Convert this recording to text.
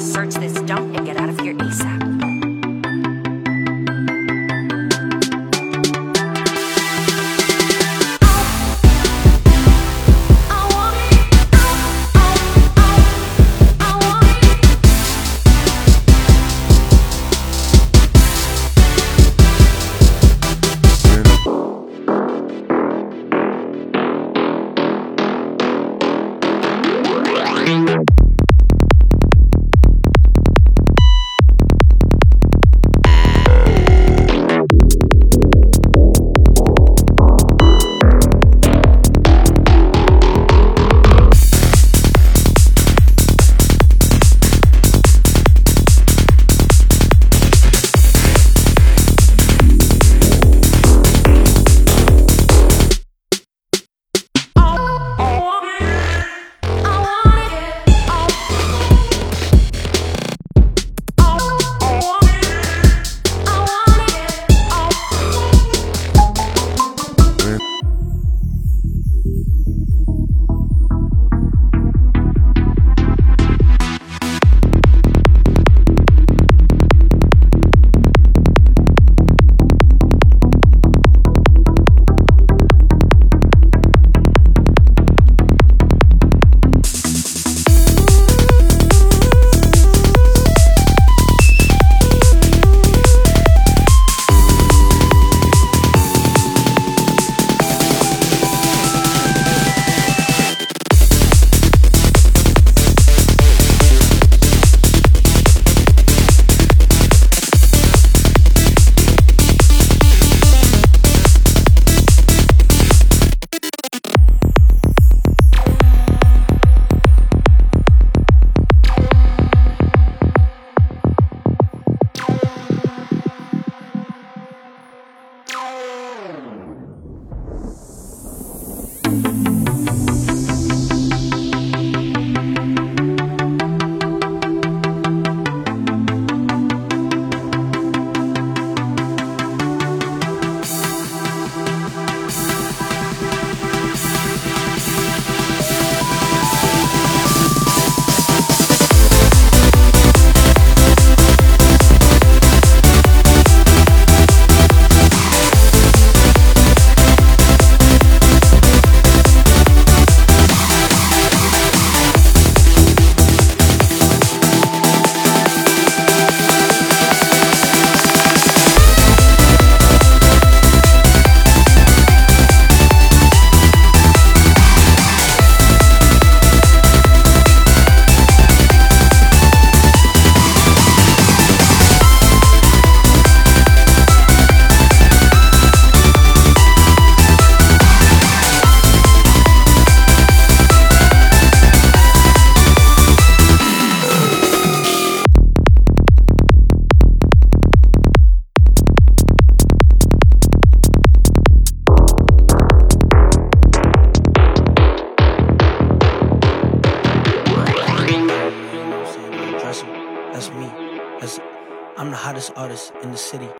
Search this dump and get out of here ASAP. That's, I'm the hottest artist in the city.